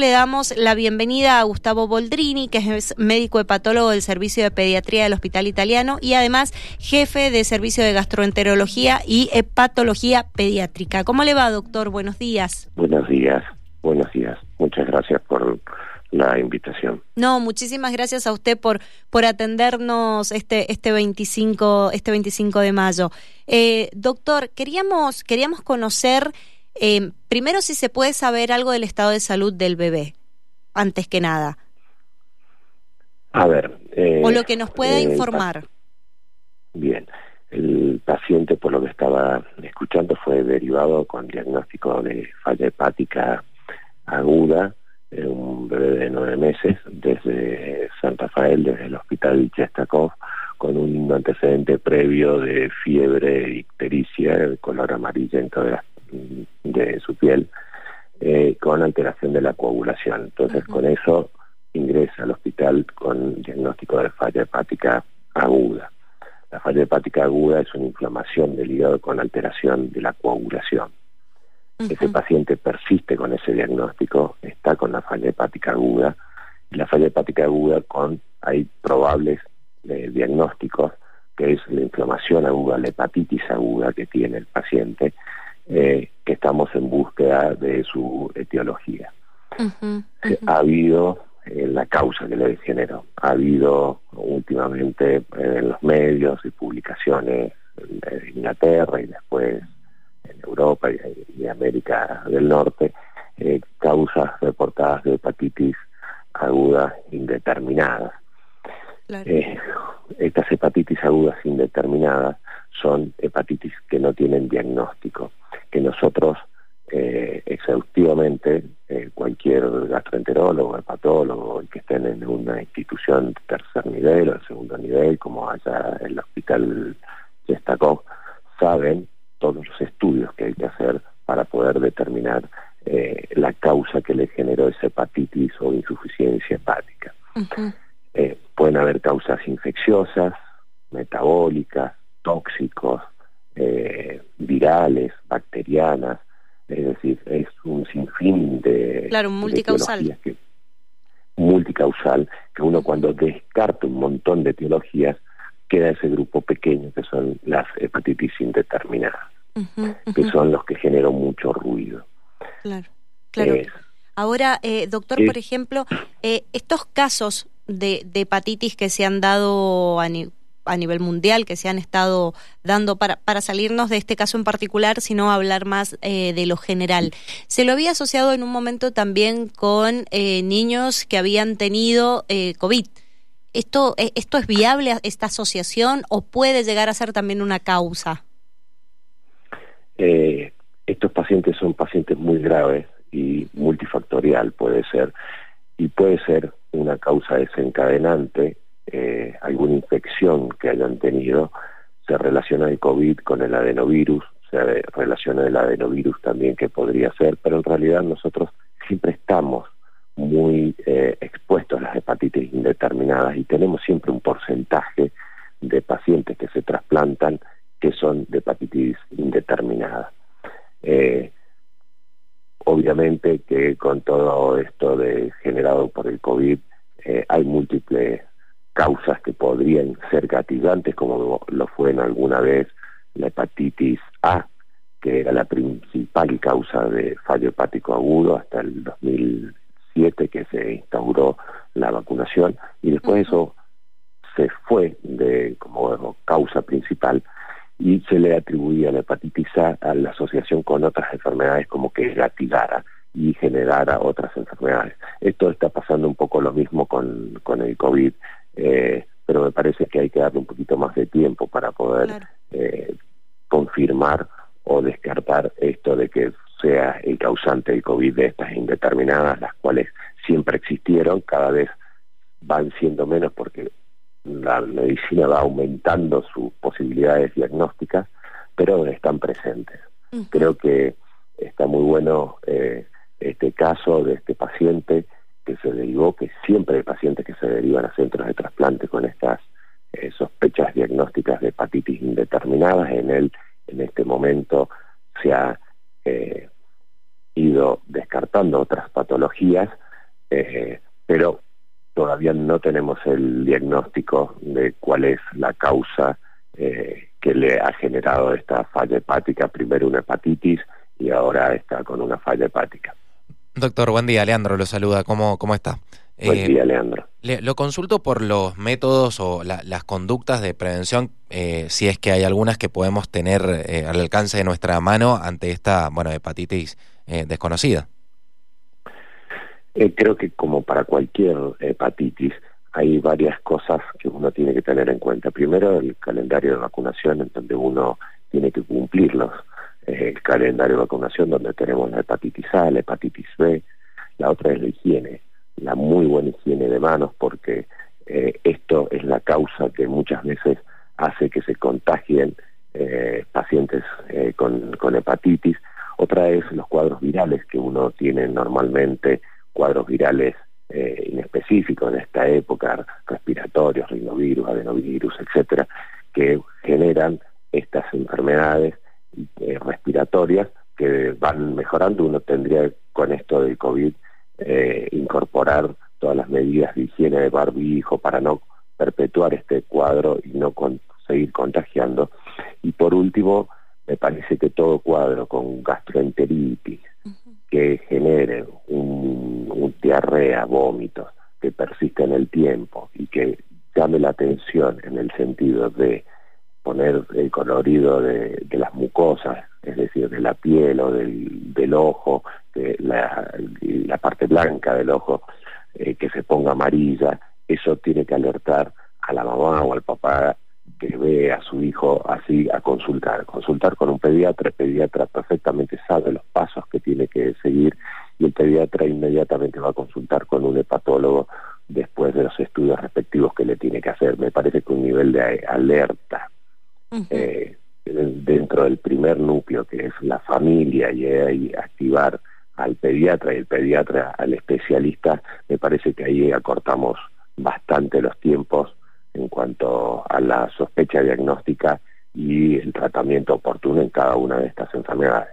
Le damos la bienvenida a Gustavo Boldrini, que es médico hepatólogo del Servicio de Pediatría del Hospital Italiano y además jefe de Servicio de Gastroenterología y Hepatología Pediátrica. ¿Cómo le va, doctor? Buenos días. Buenos días, buenos días. Muchas gracias por la invitación. No, muchísimas gracias a usted por, por atendernos este, este, 25, este 25 de mayo. Eh, doctor, queríamos, queríamos conocer... Eh, primero, si se puede saber algo del estado de salud del bebé, antes que nada. A ver. Eh, o lo que nos pueda informar. Bien. El paciente, por lo que estaba escuchando, fue derivado con diagnóstico de falla hepática aguda, un bebé de nueve meses, desde San Rafael, desde el hospital Chestakov, con un antecedente previo de fiebre ictericia, de color amarillento de las de su piel eh, con alteración de la coagulación. Entonces, con eso ingresa al hospital con diagnóstico de falla hepática aguda. La falla hepática aguda es una inflamación del hígado con alteración de la coagulación. Ese paciente persiste con ese diagnóstico, está con la falla hepática aguda, y la falla hepática aguda con, hay probables eh, diagnósticos, que es la inflamación aguda, la hepatitis aguda que tiene el paciente, eh, que estamos en búsqueda de su etiología. Ha habido eh, la causa que le generó, ha habido últimamente eh, en los medios y publicaciones en Inglaterra y después en Europa y, América del Norte, causas reportadas de hepatitis agudas indeterminadas. estas hepatitis agudas indeterminadas son hepatitis que no tienen diagnóstico que nosotros eh, exhaustivamente, eh, cualquier gastroenterólogo, hepatólogo, que estén en una institución de tercer nivel o de segundo nivel, como haya el hospital Chestakov, saben todos los estudios que hay que hacer para poder determinar eh, la causa que le generó esa hepatitis o insuficiencia hepática. pueden haber causas infecciosas, metabólicas, tóxicos, eh, virales, bacterianas, es decir, es un sinfín de... Claro, un multicausal. Que, multicausal, que uno cuando descarta un montón de etiologías, queda ese grupo pequeño que son las hepatitis indeterminadas, que son los que generan mucho ruido. Claro, claro. Ahora, eh, doctor, por ejemplo, eh, estos casos de, de, hepatitis que se han dado a, a nivel mundial que se han estado dando para, para salirnos de este caso en particular, sino hablar más eh, de lo general. Se lo había asociado en un momento también con eh, niños que habían tenido eh, COVID. ¿Esto, ¿Esto es viable, esta asociación, o puede llegar a ser también una causa? estos pacientes son pacientes muy graves y multifactorial puede ser, y puede ser una causa desencadenante eh, infección que hayan tenido, se relaciona el COVID con el adenovirus, se relaciona el adenovirus también que podría ser, pero en realidad nosotros siempre estamos muy eh, expuestos a las hepatitis indeterminadas y tenemos siempre un porcentaje de pacientes que se trasplantan que son de hepatitis indeterminada. Eh, obviamente que con todo esto de generado por el COVID hay múltiples causas que podrían ser gatillantes, como lo fue en alguna vez la hepatitis A, que era la principal causa de fallo hepático agudo hasta el 2007 que se instauró la vacunación y después eso se fue de como causa principal y se le atribuía la hepatitis A a la asociación con otras enfermedades como que gatillara y generara otras enfermedades. Esto está pasando un poco lo mismo con, con el COVID. Eh, pero me parece que hay que darle un poquito más de tiempo para poder eh, confirmar o descartar esto de que sea el causante del COVID de estas indeterminadas, las cuales siempre existieron, cada vez van siendo menos porque la medicina va aumentando sus posibilidades diagnósticas, pero están presentes. Creo que está muy bueno eh, este caso de este paciente que se derivó, que siempre hay pacientes que se derivan a centros de trasplante con estas eh, sospechas diagnósticas de hepatitis indeterminadas. En él, en este momento, se ha eh, ido descartando otras patologías eh, pero todavía no tenemos el diagnóstico de cuál es la causa que le ha generado esta falla hepática, primero una hepatitis y ahora está con una falla hepática. Doctor, buen día, Leandro lo saluda, ¿cómo, cómo está? Buen día, Leandro. lo consulto por los métodos o las conductas de prevención, si es que hay algunas que podemos tener al alcance de nuestra mano ante esta bueno hepatitis desconocida. Eh, creo que como para cualquier hepatitis hay varias cosas que uno tiene que tener en cuenta. Primero, el calendario de vacunación, en donde uno tiene que cumplirlos. Eh, el calendario de vacunación donde tenemos la hepatitis A, la hepatitis B. La otra es la higiene, la muy buena higiene de manos, porque eh, esto es la causa que muchas veces hace que se contagien pacientes con, con hepatitis. Otra es los cuadros virales que uno tiene normalmente cuadros virales eh, inespecíficos en esta época, respiratorios, rinovirus, adenovirus, etcétera, que generan estas enfermedades eh, respiratorias que van mejorando. Uno tendría con esto del COVID eh, incorporar todas las medidas de higiene de barbijo para no perpetuar este cuadro y no seguir contagiando. Y por último, me parece que todo cuadro con gastroenteritis, que genere un, diarrea, vómitos, que persista en el tiempo y que llame la atención en el sentido de poner el colorido de, las mucosas, es decir, de la piel o del, ojo, la, parte blanca del ojo, eh, que se ponga amarilla, eso tiene que alertar a la mamá o al papá que ve a su hijo así a consultar, consultar con un pediatra, el pediatra perfectamente sabe los pasos que tiene que seguir y el pediatra inmediatamente va a consultar con un hepatólogo después de los estudios respectivos que le tiene que hacer. Me parece que un nivel de alerta eh, dentro del primer núcleo que es la familia y, activar al pediatra y el pediatra al especialista, me parece que ahí acortamos bastante los tiempos en cuanto a la sospecha diagnóstica y el tratamiento oportuno en cada una de estas enfermedades.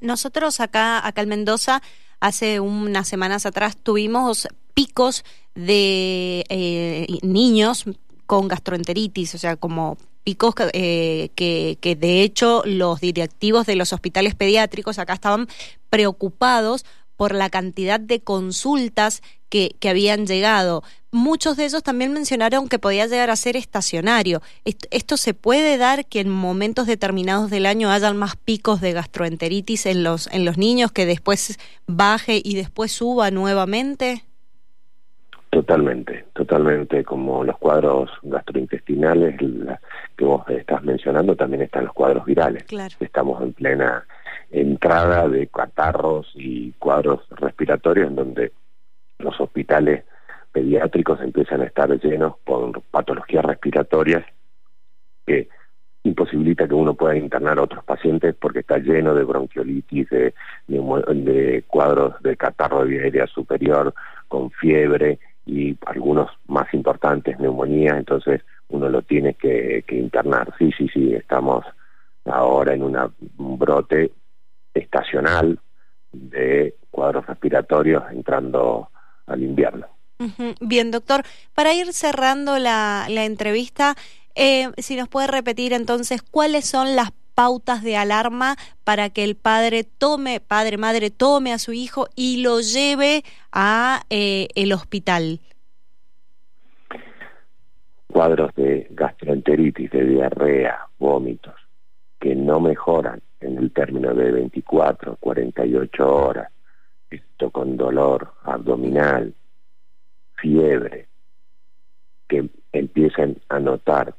Nosotros acá, acá en Mendoza, hace unas semanas atrás tuvimos picos de eh, niños con gastroenteritis, o sea, como picos eh, que, de hecho los directivos de los hospitales pediátricos acá estaban preocupados por la cantidad de consultas que, que, habían llegado. Muchos de ellos también mencionaron que podía llegar a ser estacionario. Esto, se puede dar que en momentos determinados del año hayan más picos de gastroenteritis en los, en los niños que después baje y después suba nuevamente? Totalmente, totalmente. Como los cuadros gastrointestinales que vos estás mencionando, también están los cuadros virales. Estamos en plena entrada de catarros y cuadros respiratorios en donde los hospitales pediátricos empiezan a estar llenos por patologías respiratorias que imposibilita que uno pueda internar a otros pacientes porque está lleno de bronquiolitis, de, de, cuadros de catarro de vía superior con fiebre y algunos más importantes, neumonía, entonces uno lo tiene que, internar. Sí, sí, sí, estamos ahora en una, un brote estacional de cuadros respiratorios entrando al invierno. Bien, doctor, para ir cerrando la, la entrevista, eh, si nos puede repetir entonces cuáles son las pautas de alarma para que el padre tome, padre, madre, tome a su hijo y lo lleve a eh, el hospital. Cuadros de gastroenteritis, de diarrea, vómitos, que no mejoran en el término de 24, 48 horas, esto con dolor abdominal, fiebre, que empiezan a notar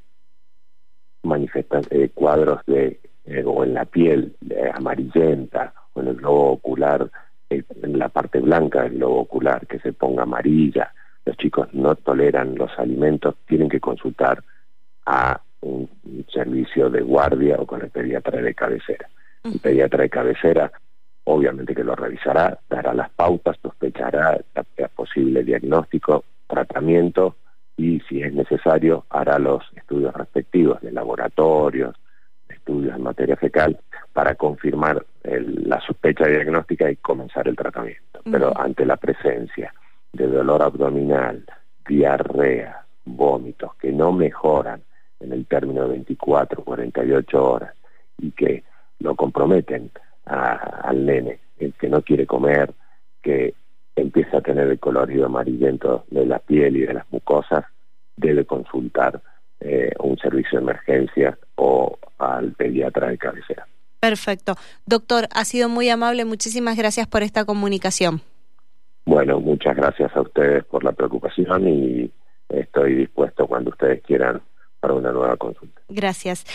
manifestan eh, cuadros de eh, o en la piel amarillenta o en el globo ocular eh, en la parte blanca del globo ocular que se ponga amarilla los chicos no toleran los alimentos tienen que consultar a un servicio de guardia o con el pediatra de cabecera. El pediatra de cabecera obviamente que lo revisará, dará las pautas, sospechará el posible diagnóstico, tratamiento y si es necesario hará los estudios respectivos de laboratorios, estudios en materia fecal para confirmar la sospecha diagnóstica y comenzar el tratamiento. Pero ante la presencia de dolor abdominal, diarrea, vómitos que no mejoran en el término de 24, 48 horas y que lo comprometen al nene, el que no quiere comer, que empieza a tener el colorido amarillento de la piel y de las mucosas, debe consultar eh, un servicio de emergencia o al pediatra de cabecera. Perfecto. Doctor, ha sido muy amable. Muchísimas gracias por esta comunicación. Bueno, muchas gracias a ustedes por la preocupación y estoy dispuesto cuando ustedes quieran para una nueva consulta. Gracias.